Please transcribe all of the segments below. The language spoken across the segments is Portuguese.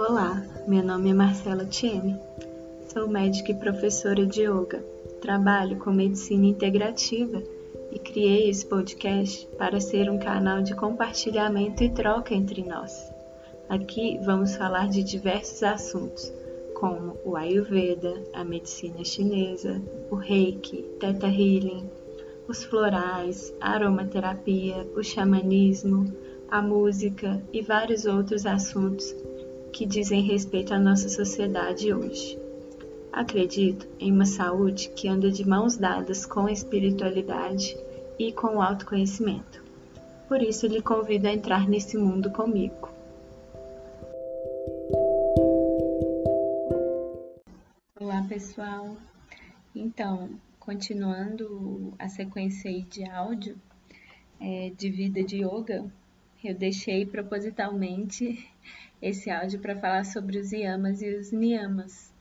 Olá, meu nome é Marcela Tieme. Sou médica e professora de yoga. Trabalho com medicina integrativa e criei esse podcast para ser um canal de compartilhamento e troca entre nós. Aqui vamos falar de diversos assuntos, como o Ayurveda, a medicina chinesa, o Reiki, Theta Healing, os florais, a aromaterapia, o xamanismo, a música e vários outros assuntos que dizem respeito à nossa sociedade hoje. Acredito em uma saúde que anda de mãos dadas com a espiritualidade e com o autoconhecimento. Por isso, lhe convido a entrar nesse mundo comigo. Olá, pessoal. Então, continuando a sequência aí de áudio é, de vida de yoga, eu deixei propositalmente esse áudio para falar sobre os yamas e os niyamas,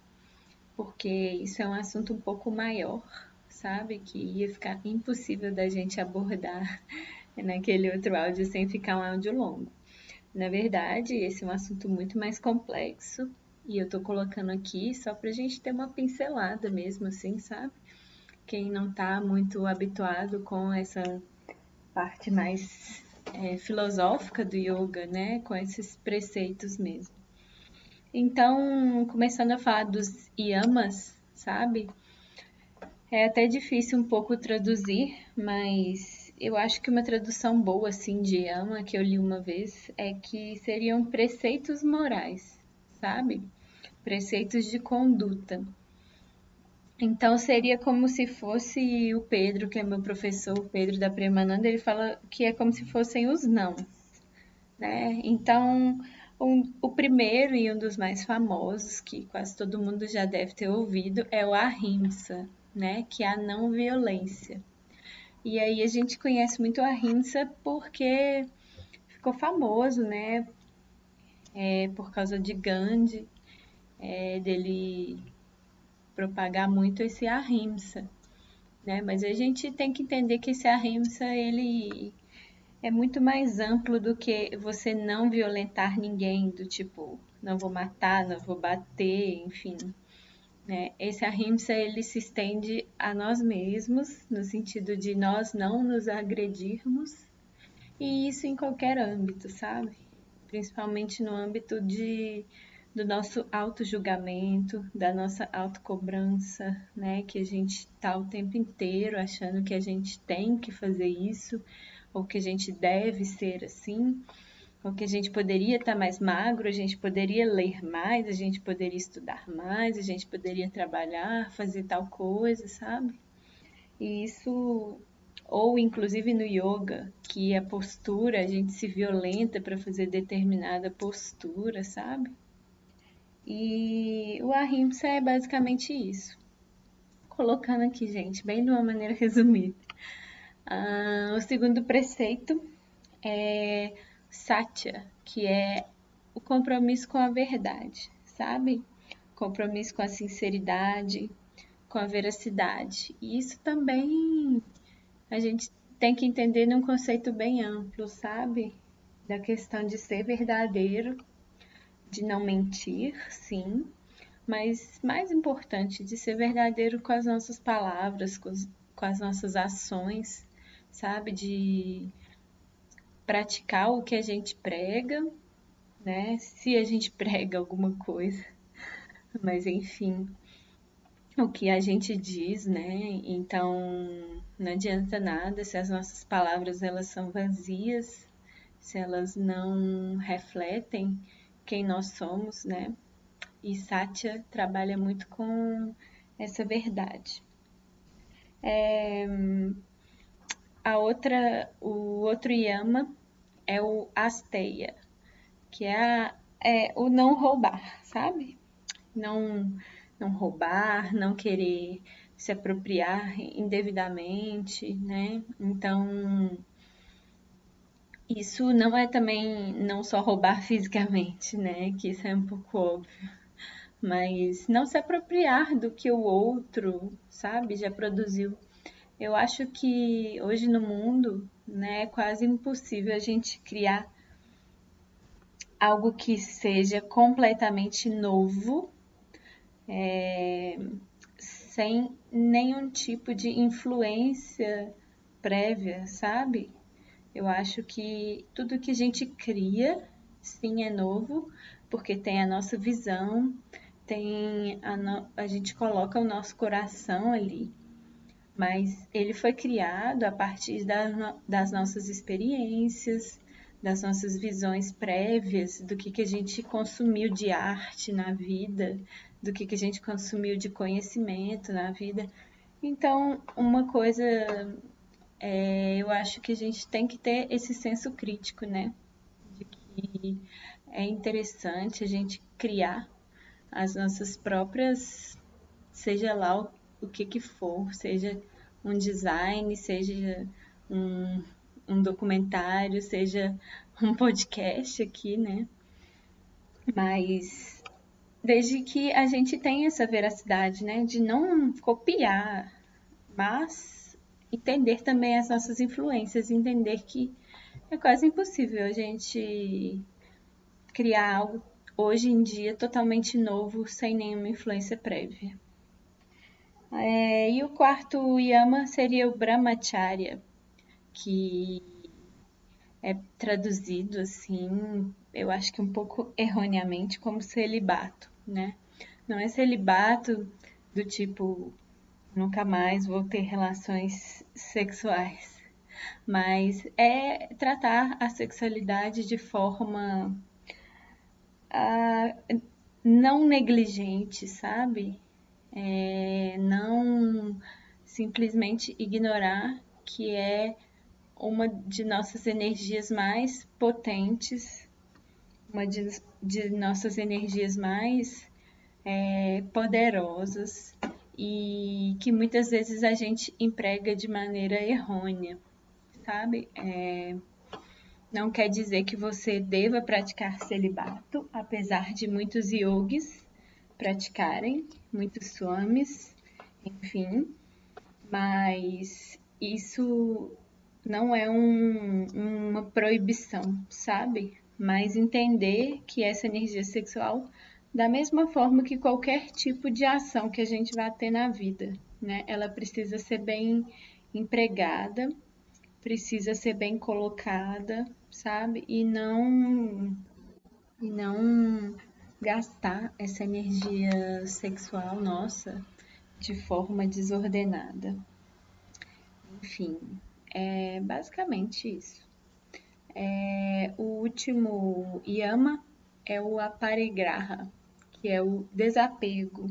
porque isso é um assunto um pouco maior, sabe? Que ia ficar impossível da gente abordar naquele outro áudio sem ficar um áudio longo. Na verdade, esse é um assunto muito mais complexo e eu tô colocando aqui só para a gente ter uma pincelada mesmo, assim, sabe? Quem não tá muito habituado com essa parte mais é, filosófica do yoga, né? Com esses preceitos mesmo. Então, começando a falar dos yamas, sabe? É até difícil um pouco traduzir, mas eu acho que uma tradução boa assim de yama que eu li uma vez é que seriam preceitos morais, sabe? Preceitos de conduta. Então seria como se fosse o Pedro, que é meu professor, o Pedro da Premananda, ele fala que é como se fossem os não, né? Então, um, o primeiro e um dos mais famosos, que quase todo mundo já deve ter ouvido, é o ahimsa, né? Que é a não violência. E aí a gente conhece muito o ahimsa porque ficou famoso, né? É, por causa de Gandhi, é, dele propagar muito esse ahimsa, né? Mas a gente tem que entender que esse ahimsa ele é muito mais amplo do que você não violentar ninguém, do tipo, não vou matar, não vou bater, enfim. Né? Esse ahimsa ele se estende a nós mesmos, no sentido de nós não nos agredirmos, e isso em qualquer âmbito, sabe? Principalmente no âmbito de do nosso auto-julgamento, da nossa autocobrança, né? Que a gente tá o tempo inteiro achando que a gente tem que fazer isso, ou que a gente deve ser assim, ou que a gente poderia estar tá mais magro, a gente poderia ler mais, a gente poderia estudar mais, a gente poderia trabalhar, fazer tal coisa, sabe? E isso ou inclusive no yoga, que a postura, a gente se violenta para fazer determinada postura, sabe? E o ahimsa é basicamente isso. Colocando aqui, gente, bem de uma maneira resumida. Ah, o segundo preceito é satya, que é o compromisso com a verdade, sabe? Compromisso com a sinceridade, com a veracidade. E isso também a gente tem que entender num conceito bem amplo, sabe? Da questão de ser verdadeiro de não mentir, sim, mas mais importante, de ser verdadeiro com as nossas palavras, com, com as nossas ações, sabe? De praticar o que a gente prega, né? Se a gente prega alguma coisa, mas enfim, o que a gente diz, né? Então, não adianta nada se as nossas palavras elas são vazias, se elas não refletem quem nós somos, né? E Satya trabalha muito com essa verdade. É, a outra, o outro yama é o asteya, que é, a, é o não roubar, sabe? Não, não roubar, não querer se apropriar indevidamente, né? Então, isso não é também não só roubar fisicamente, né? Que isso é um pouco óbvio. Mas não se apropriar do que o outro, sabe, já produziu. Eu acho que hoje no mundo, né, é quase impossível a gente criar algo que seja completamente novo, é, sem nenhum tipo de influência prévia, sabe? Eu acho que tudo que a gente cria, sim, é novo, porque tem a nossa visão, tem a, no... a gente coloca o nosso coração ali. Mas ele foi criado a partir da, das nossas experiências, das nossas visões prévias, do que, que a gente consumiu de arte na vida, do que, que a gente consumiu de conhecimento na vida. Então, uma coisa, é, eu acho que a gente tem que ter esse senso crítico, né? De que é interessante a gente criar as nossas próprias, seja lá o, o que que for, seja um design, seja um, um documentário, seja um podcast aqui, né? Mas desde que a gente tenha essa veracidade, né, de não copiar, mas entender também as nossas influências, entender que é quase impossível a gente criar algo hoje em dia totalmente novo sem nenhuma influência prévia. É, e o quarto yama seria o brahmacharya, que é traduzido assim, eu acho que um pouco erroneamente, como celibato, né? Não é celibato do tipo nunca mais vou ter relações sexuais, mas é tratar a sexualidade de forma uh, não negligente, sabe? É, não simplesmente ignorar que é uma de nossas energias mais potentes, uma de, de nossas energias mais é, poderosas e que muitas vezes a gente emprega de maneira errônea, sabe? É, não quer dizer que você deva praticar celibato, apesar de muitos yogis praticarem, muitos swamis, enfim, mas isso não é um, uma proibição, sabe? Mas entender que essa energia sexual, da mesma forma que qualquer tipo de ação que a gente vai ter na vida, né? Ela precisa ser bem empregada, precisa ser bem colocada, sabe? E não e não gastar essa energia sexual nossa de forma desordenada. Enfim, é basicamente isso. É, o último yama é o aparigraha, que é o desapego.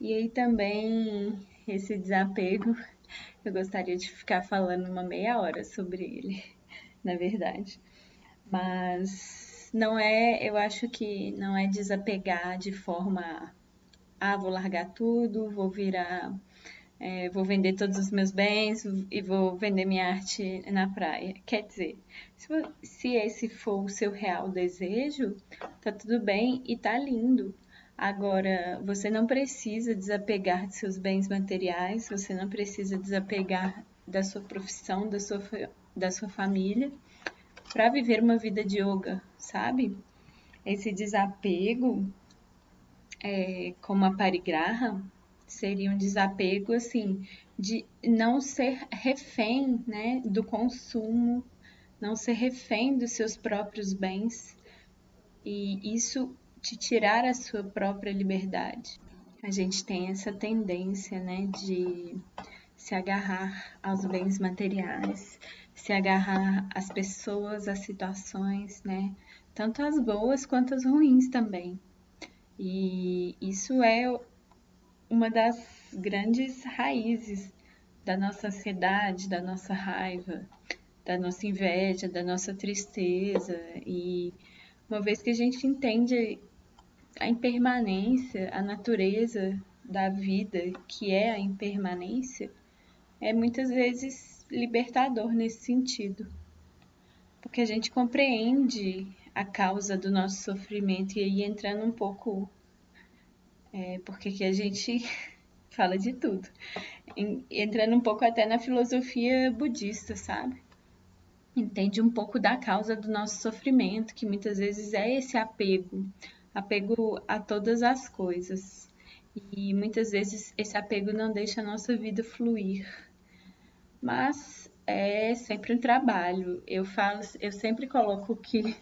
E aí também esse desapego, eu gostaria de ficar falando uma meia hora sobre ele, na verdade. Mas não é, eu acho que não é desapegar de forma ah, vou largar tudo, vou virar é, vou vender todos os meus bens e vou vender minha arte na praia. Quer dizer, se, se esse for o seu real desejo, tá tudo bem e tá lindo. Agora, você não precisa desapegar de seus bens materiais, você não precisa desapegar da sua profissão, da sua, da sua família, para viver uma vida de yoga, sabe? Esse desapego, é, como a parigraha, seria um desapego assim de não ser refém, né, do consumo, não ser refém dos seus próprios bens e isso te tirar a sua própria liberdade. A gente tem essa tendência, né, de se agarrar aos bens materiais, se agarrar às pessoas, às situações, né, tanto as boas quanto as ruins também. E isso é uma das grandes raízes da nossa ansiedade, da nossa raiva, da nossa inveja, da nossa tristeza. E uma vez que a gente entende a impermanência, a natureza da vida, que é a impermanência, é muitas vezes libertador nesse sentido. Porque a gente compreende a causa do nosso sofrimento e aí entrando um pouco é, porque aqui a gente fala de tudo. Entrando um pouco até na filosofia budista, sabe? entende um pouco da causa do nosso sofrimento, que muitas vezes é esse apego, apego a todas as coisas. E muitas vezes esse apego não deixa a nossa vida fluir. Mas é sempre um trabalho. Eu falo, eu sempre coloco que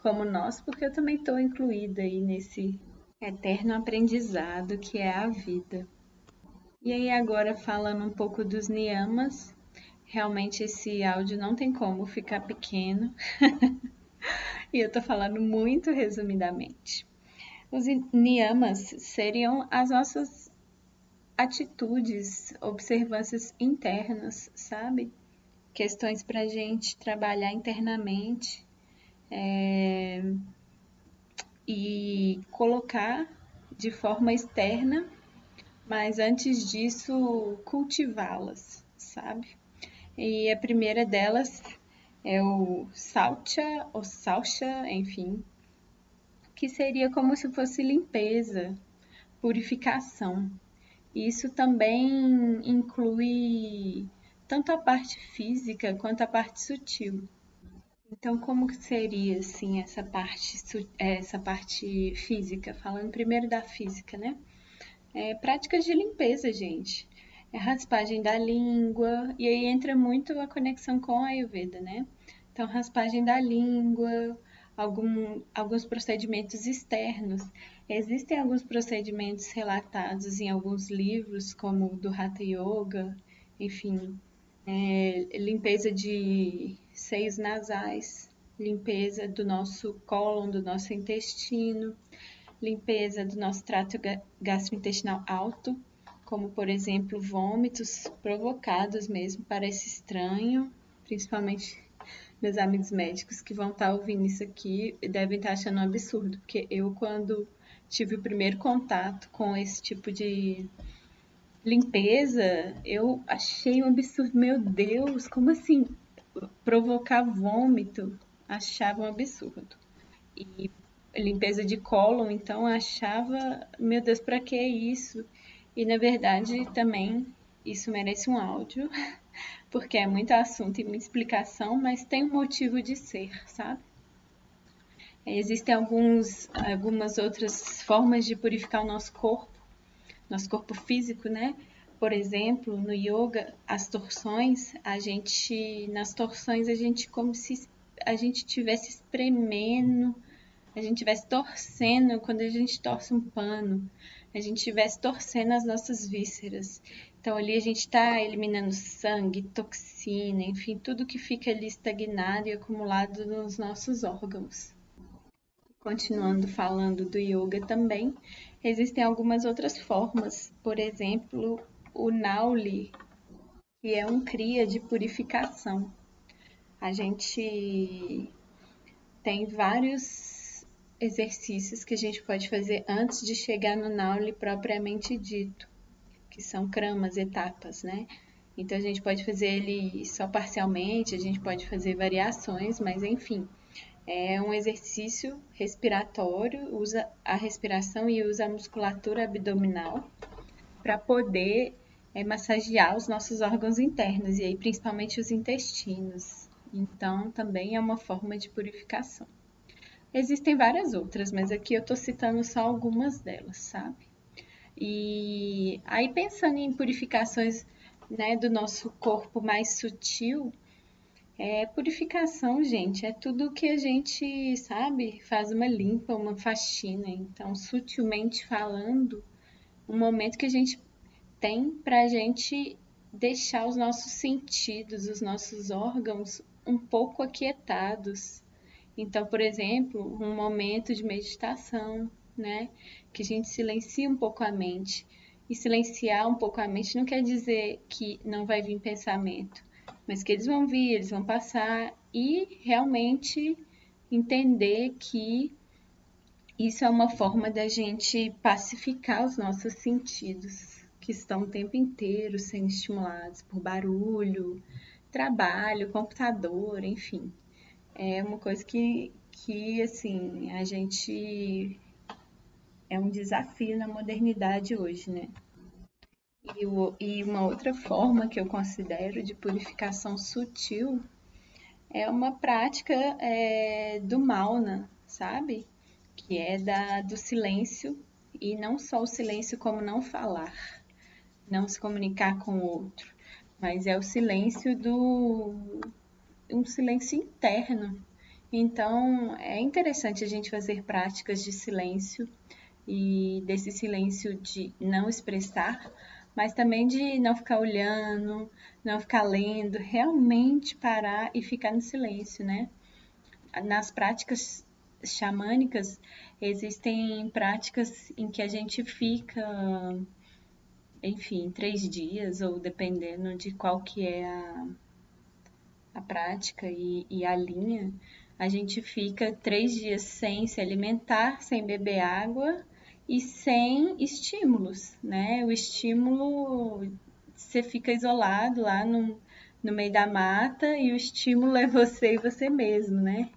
como nós, porque eu também estou incluída aí nesse eterno aprendizado que é a vida. E aí agora falando um pouco dos niyamas, realmente esse áudio não tem como ficar pequeno. e eu tô falando muito resumidamente. Os niyamas seriam as nossas atitudes, observâncias internas, sabe? Questões para a gente trabalhar internamente é, e colocar de forma externa mas antes disso, cultivá-las, sabe? E a primeira delas é o salcha ou salcha, enfim, que seria como se fosse limpeza, purificação. Isso também inclui tanto a parte física quanto a parte sutil. Então, como seria assim essa parte essa parte física? Falando primeiro da física, né? É, práticas de limpeza, gente. É raspagem da língua, e aí entra muito a conexão com a Ayurveda, né? Então, raspagem da língua, algum, alguns procedimentos externos. Existem alguns procedimentos relatados em alguns livros, como o do Hatha Yoga, enfim, é, limpeza de seios nasais, limpeza do nosso cólon, do nosso intestino, limpeza do nosso trato gastrointestinal alto, como por exemplo vômitos provocados mesmo, parece estranho, principalmente meus amigos médicos que vão estar ouvindo isso aqui devem estar achando um absurdo, porque eu quando tive o primeiro contato com esse tipo de limpeza, eu achei um absurdo, meu Deus, como assim provocar vômito? Achava um absurdo. E limpeza de cólon, então achava, meu Deus, para que isso? E na verdade também isso merece um áudio, porque é muito assunto e muita explicação, mas tem um motivo de ser, sabe? Existem alguns, algumas outras formas de purificar o nosso corpo, nosso corpo físico, né? Por exemplo, no yoga, as torções, a gente, nas torções a gente como se a gente tivesse espremendo a gente estivesse torcendo quando a gente torce um pano, a gente estivesse torcendo as nossas vísceras. Então ali a gente está eliminando sangue, toxina, enfim, tudo que fica ali estagnado e acumulado nos nossos órgãos. Continuando falando do yoga também, existem algumas outras formas, por exemplo, o Nauli, que é um cria de purificação. A gente tem vários exercícios que a gente pode fazer antes de chegar no Nauli propriamente dito, que são cramas, etapas, né? Então a gente pode fazer ele só parcialmente, a gente pode fazer variações, mas enfim, é um exercício respiratório, usa a respiração e usa a musculatura abdominal para poder é, massagear os nossos órgãos internos e aí principalmente os intestinos. Então também é uma forma de purificação. Existem várias outras, mas aqui eu estou citando só algumas delas, sabe? E aí pensando em purificações né, do nosso corpo mais sutil, é, purificação, gente, é tudo que a gente, sabe, faz uma limpa, uma faxina. Então, sutilmente falando, um momento que a gente tem para a gente deixar os nossos sentidos, os nossos órgãos um pouco aquietados, então, por exemplo, um momento de meditação, né? Que a gente silencia um pouco a mente. E silenciar um pouco a mente não quer dizer que não vai vir pensamento, mas que eles vão vir, eles vão passar e realmente entender que isso é uma forma da gente pacificar os nossos sentidos, que estão o tempo inteiro sendo estimulados por barulho, trabalho, computador, enfim é uma coisa que, que assim, a gente é um desafio na modernidade hoje, né? E, o, e uma outra forma que eu considero de purificação sutil é uma prática é, do Mauna, sabe? Que é da, do silêncio, e não só o silêncio como não falar, não se comunicar com o outro, mas é o silêncio do um silêncio interno. Então, é interessante a gente fazer práticas de silêncio e desse silêncio de não expressar, mas também de não ficar olhando, não ficar lendo, realmente parar e ficar no silêncio, né? Nas práticas xamânicas, existem práticas em que a gente fica, enfim, três dias, ou dependendo de qual que é a, a prática e, e a linha, a gente fica três dias sem se alimentar, sem beber água e sem estímulos, né? O estímulo, você fica isolado lá no, no meio da mata e o estímulo é você e você mesmo, né?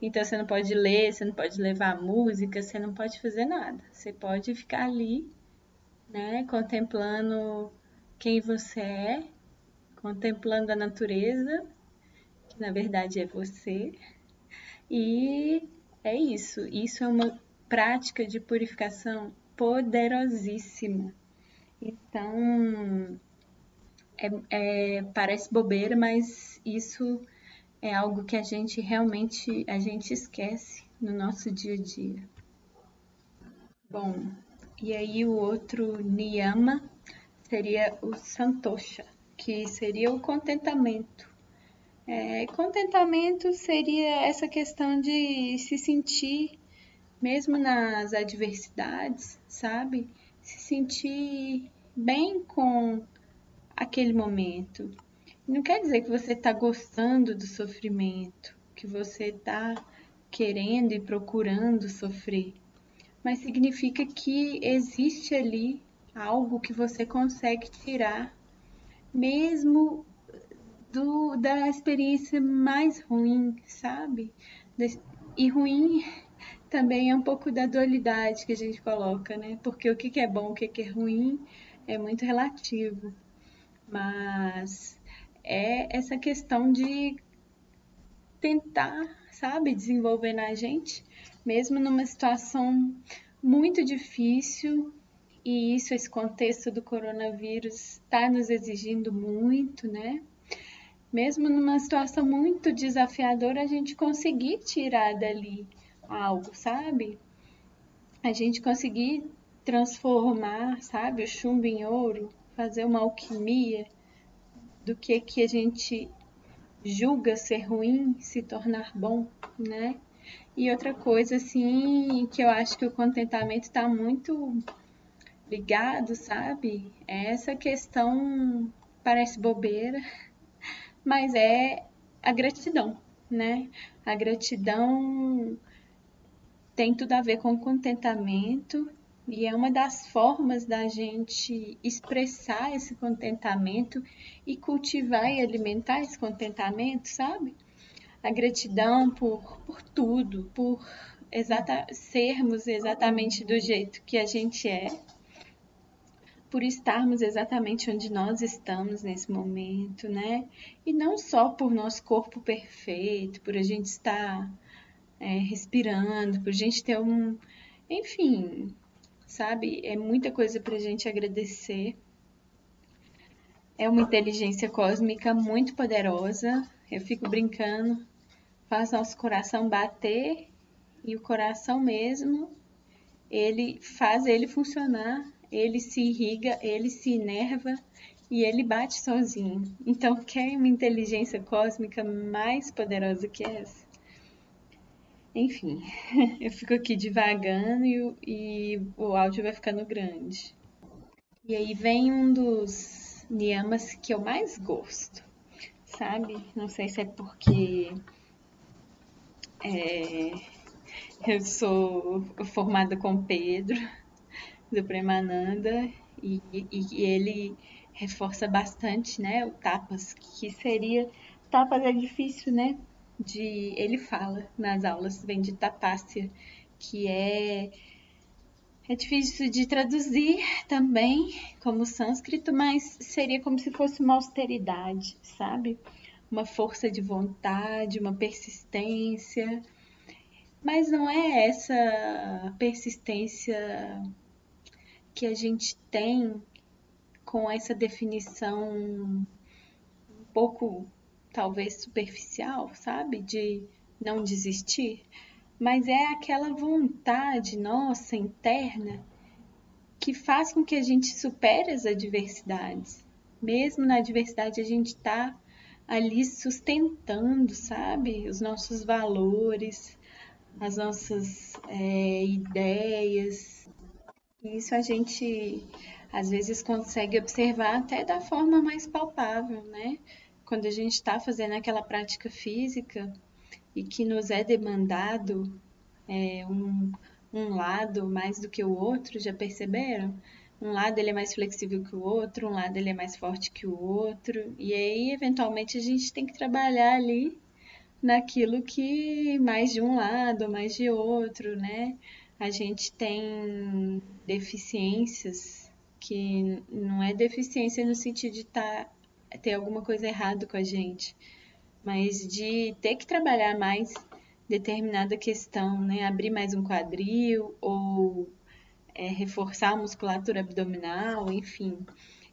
Então você não pode ler, você não pode levar música, você não pode fazer nada. Você pode ficar ali, né, contemplando quem você é, contemplando a natureza, que na verdade é você. E é isso. Isso é uma prática de purificação poderosíssima. Então, é, é, parece bobeira, mas isso é algo que a gente realmente a gente esquece no nosso dia a dia. Bom, e aí o outro niyama seria o santosha, que seria o contentamento. É, contentamento seria essa questão de se sentir mesmo nas adversidades, sabe? Se sentir bem com aquele momento. Não quer dizer que você está gostando do sofrimento, que você está querendo e procurando sofrer, mas significa que existe ali algo que você consegue tirar, mesmo do, da experiência mais ruim, sabe? E ruim também é um pouco da dualidade que a gente coloca, né? Porque o que é bom, o que é ruim é muito relativo. Mas é essa questão de tentar, sabe, desenvolver na gente, mesmo numa situação muito difícil, e isso, esse contexto do coronavírus está nos exigindo muito, né? Mesmo numa situação muito desafiadora, a gente conseguir tirar dali algo, sabe? A gente conseguir transformar, sabe, o chumbo em ouro, fazer uma alquimia do que que a gente julga ser ruim se tornar bom, né? E outra coisa assim que eu acho que o contentamento está muito ligado, sabe? É essa questão parece bobeira, mas é a gratidão, né? A gratidão tem tudo a ver com contentamento e é uma das formas da gente expressar esse contentamento e cultivar e alimentar esse contentamento, sabe? A gratidão por, por tudo, por exata, sermos exatamente do jeito que a gente é, por estarmos exatamente onde nós estamos nesse momento, né? E não só por nosso corpo perfeito, por a gente estar é, respirando, por gente ter um. Enfim, sabe? É muita coisa para gente agradecer. É uma inteligência cósmica muito poderosa. Eu fico brincando, faz nosso coração bater e o coração mesmo, ele faz ele funcionar, ele se irriga, ele se inerva e ele bate sozinho. Então, quer uma inteligência cósmica mais poderosa que essa? Enfim, eu fico aqui devagando e, e o áudio vai ficando grande. E aí vem um dos niyamas que eu mais gosto, sabe? Não sei se é porque é, eu sou formada com Pedro, do Premananda, e, e, e, ele reforça bastante, né, o tapas, que seria... Tapas é difícil, né? De ele fala nas aulas, vem de tapácia, que é é difícil de traduzir também como sânscrito, mas seria como se fosse uma austeridade, sabe? uma força de vontade, uma persistência. Mas não é essa persistência que a gente tem com essa definição um pouco, talvez, superficial, sabe? De não desistir. Mas é aquela vontade nossa interna que faz com que a gente supere as adversidades. Mesmo na adversidade, a gente está ali sustentando, sabe? Os nossos valores, as nossas é, ideias. Isso a gente às vezes consegue observar até da forma mais palpável, né? Quando a gente está fazendo aquela prática física e que nos é demandado é, um, um lado mais do que o outro, já perceberam? Um lado ele é mais flexível que o outro, um lado ele é mais forte que o outro, e aí eventualmente a gente tem que trabalhar ali naquilo que mais de um lado, mais de outro, né? A gente tem deficiências que não é deficiência no sentido de tá, ter alguma coisa errada com a gente, mas de ter que trabalhar mais determinada questão, né? Abrir mais um quadril ou é, reforçar a musculatura abdominal, enfim.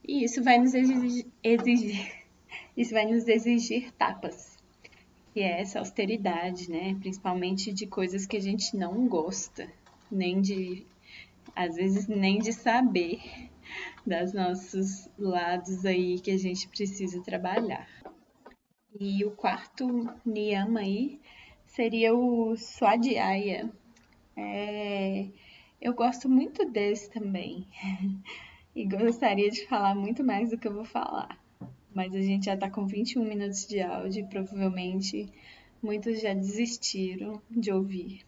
E isso vai nos exigir, exigir, isso vai nos exigir tapas, que é essa austeridade, né? Principalmente de coisas que a gente não gosta, nem de, às vezes nem de saber das nossos lados aí que a gente precisa trabalhar. E o quarto niyama aí seria o Swadhyaya. É, eu gosto muito desse também. e gostaria de falar muito mais do que eu vou falar. Mas a gente já está com 21 minutos de áudio e provavelmente muitos já desistiram de ouvir.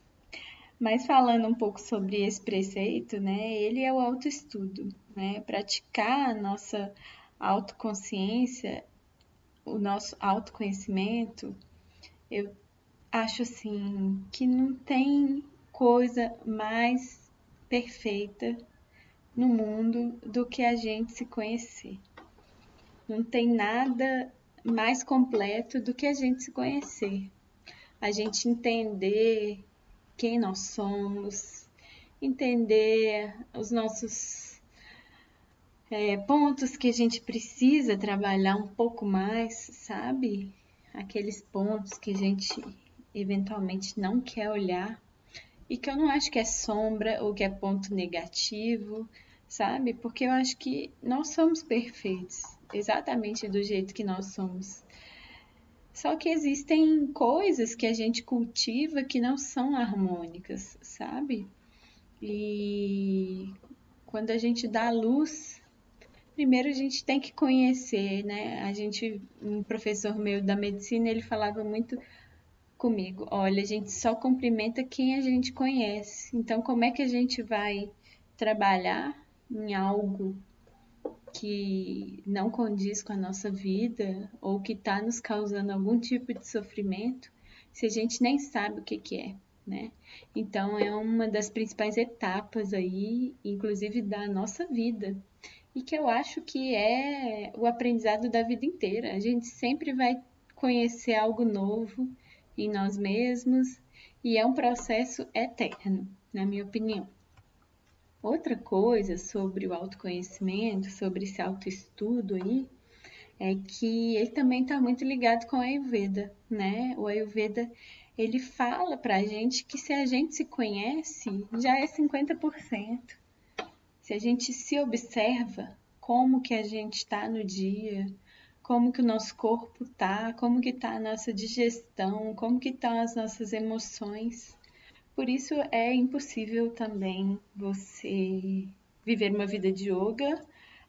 Mas falando um pouco sobre esse preceito, né, ele é o autoestudo, né? Praticar a nossa autoconsciência, o nosso autoconhecimento, eu acho assim que não tem coisa mais perfeita no mundo do que a gente se conhecer. Não tem nada mais completo do que a gente se conhecer. A gente entender quem nós somos, entender os nossos é, pontos que a gente precisa trabalhar um pouco mais, sabe? Aqueles pontos que a gente eventualmente não quer olhar e que eu não acho que é sombra ou que é ponto negativo, sabe? Porque eu acho que nós somos perfeitos, exatamente do jeito que nós somos. Só que existem coisas que a gente cultiva que não são harmônicas, sabe? E quando a gente dá luz, primeiro a gente tem que conhecer, né? A gente, um professor meu da medicina, ele falava muito comigo. Olha, a gente só cumprimenta quem a gente conhece. Então, como é que a gente vai trabalhar em algo que não condiz com a nossa vida ou que está nos causando algum tipo de sofrimento se a gente nem sabe o que, que é, né? Então, é uma das principais etapas aí, inclusive da nossa vida. E que eu acho que é o aprendizado da vida inteira. A gente sempre vai conhecer algo novo em nós mesmos e é um processo eterno, na minha opinião. Outra coisa sobre o autoconhecimento, sobre esse autoestudo aí, é que ele também está muito ligado com a Ayurveda, né? O Ayurveda ele fala para a gente que se a gente se conhece, já é 50%. Se a gente se observa, como que a gente está no dia, como que o nosso corpo tá, como que tá a nossa digestão, como que estão as nossas emoções. Por isso é impossível também você viver uma vida de yoga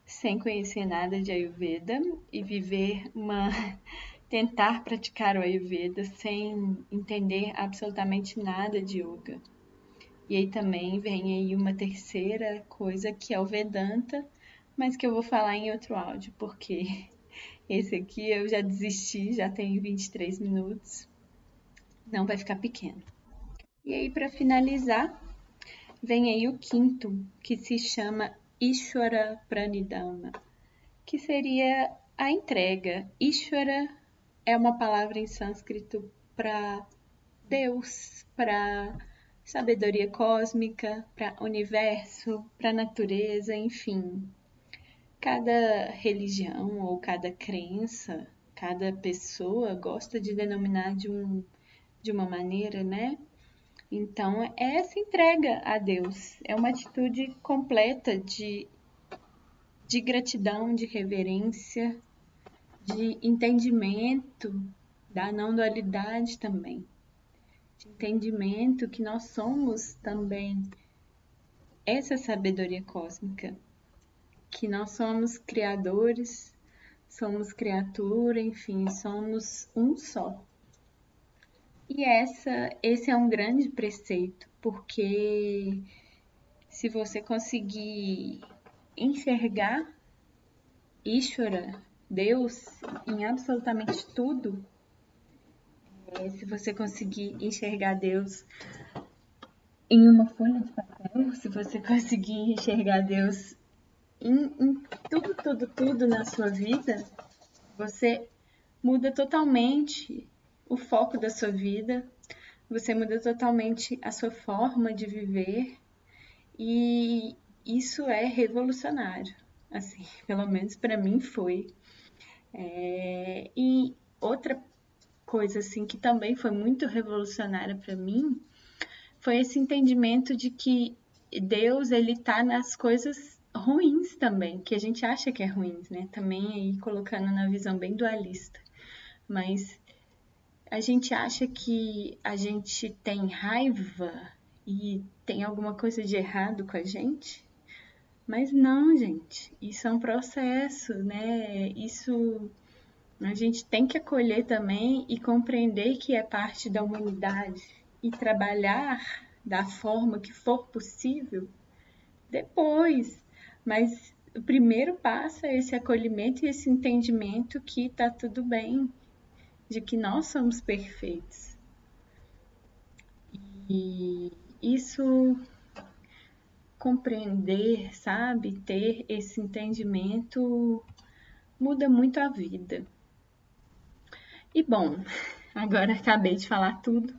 sem conhecer nada de Ayurveda e viver uma tentar praticar o Ayurveda sem entender absolutamente nada de yoga. E aí também vem aí uma terceira coisa que é o Vedanta, mas que eu vou falar em outro áudio, porque esse aqui eu já desisti, já tem 23 minutos. Não vai ficar pequeno. E aí, para finalizar, vem aí o quinto, que se chama Ishwara Pranidhana, que seria a entrega. Ishwara é uma palavra em sânscrito para Deus, para sabedoria cósmica, para universo, para natureza, enfim. Cada religião ou cada crença, cada pessoa gosta de denominar de, um, de uma maneira, né? Então, é essa entrega a Deus é uma atitude completa de, de gratidão, de reverência, de entendimento da não dualidade também, de entendimento que nós somos também essa sabedoria cósmica, que nós somos criadores, somos criatura, enfim, somos um só. E essa, esse é um grande preceito, porque se você conseguir enxergar Ishvara, Deus, em absolutamente tudo, é, se você conseguir enxergar Deus em uma folha de papel, se você conseguir enxergar Deus em, em tudo, tudo, tudo na sua vida, você muda totalmente o foco da sua vida, você muda totalmente a sua forma de viver e isso é revolucionário. Assim, pelo menos para mim foi. É, e outra coisa assim que também foi muito revolucionária para mim foi esse entendimento de que Deus ele tá nas coisas ruins também, que a gente acha que é ruins, né? Também aí colocando na visão bem dualista. Mas a gente acha que a gente tem raiva e tem alguma coisa de errado com a gente, mas não, gente. Isso é um processo, né? Isso a gente tem que acolher também e compreender que é parte da humanidade e trabalhar da forma que for possível depois. Mas o primeiro passo é esse acolhimento e esse entendimento que tá tudo bem, de que nós somos perfeitos. E isso compreender, sabe, ter esse entendimento muda muito a vida. E bom, agora acabei de falar tudo.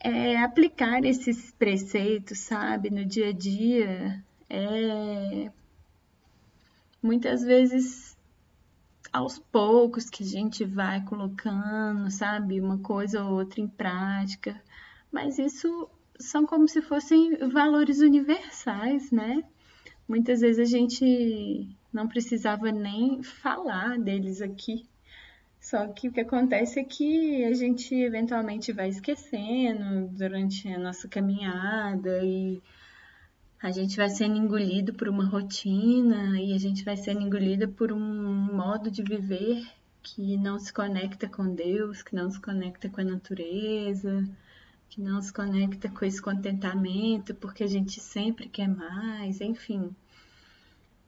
É, aplicar esses preceitos, sabe, no dia a dia, é muitas vezes aos poucos que a gente vai colocando, sabe, uma coisa ou outra em prática, mas isso são como se fossem valores universais, né? Muitas vezes a gente não precisava nem falar deles aqui. Só que o que acontece é que a gente eventualmente vai esquecendo durante a nossa caminhada e a gente vai sendo engolido por uma rotina e a gente vai sendo engolido por um modo de viver que não se conecta com Deus, que não se conecta com a natureza, que não se conecta com esse contentamento, porque a gente sempre quer mais, enfim.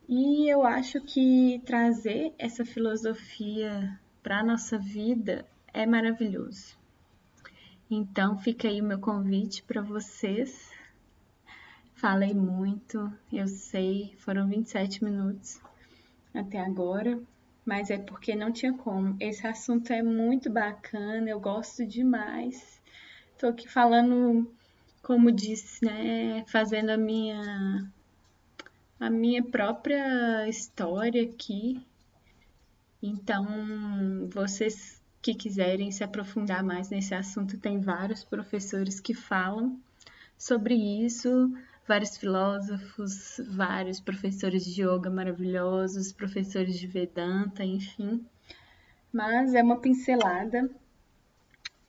E eu acho que trazer essa filosofia para a nossa vida é maravilhoso. Então, fica aí o meu convite para vocês Falei muito, eu sei, foram 27 minutos até agora, mas é porque não tinha como. Esse assunto é muito bacana, eu gosto demais. Tô aqui falando, como disse, né, fazendo a minha a minha própria história aqui. Então, vocês que quiserem se aprofundar mais nesse assunto, tem vários professores que falam sobre isso vários filósofos, vários professores de yoga maravilhosos, professores de Vedanta, enfim. Mas é uma pincelada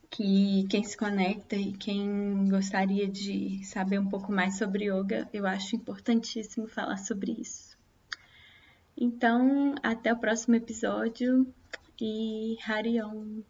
que quem se conecta e quem gostaria de saber um pouco mais sobre yoga, eu acho importantíssimo falar sobre isso. Então, até o próximo episódio e Hariom!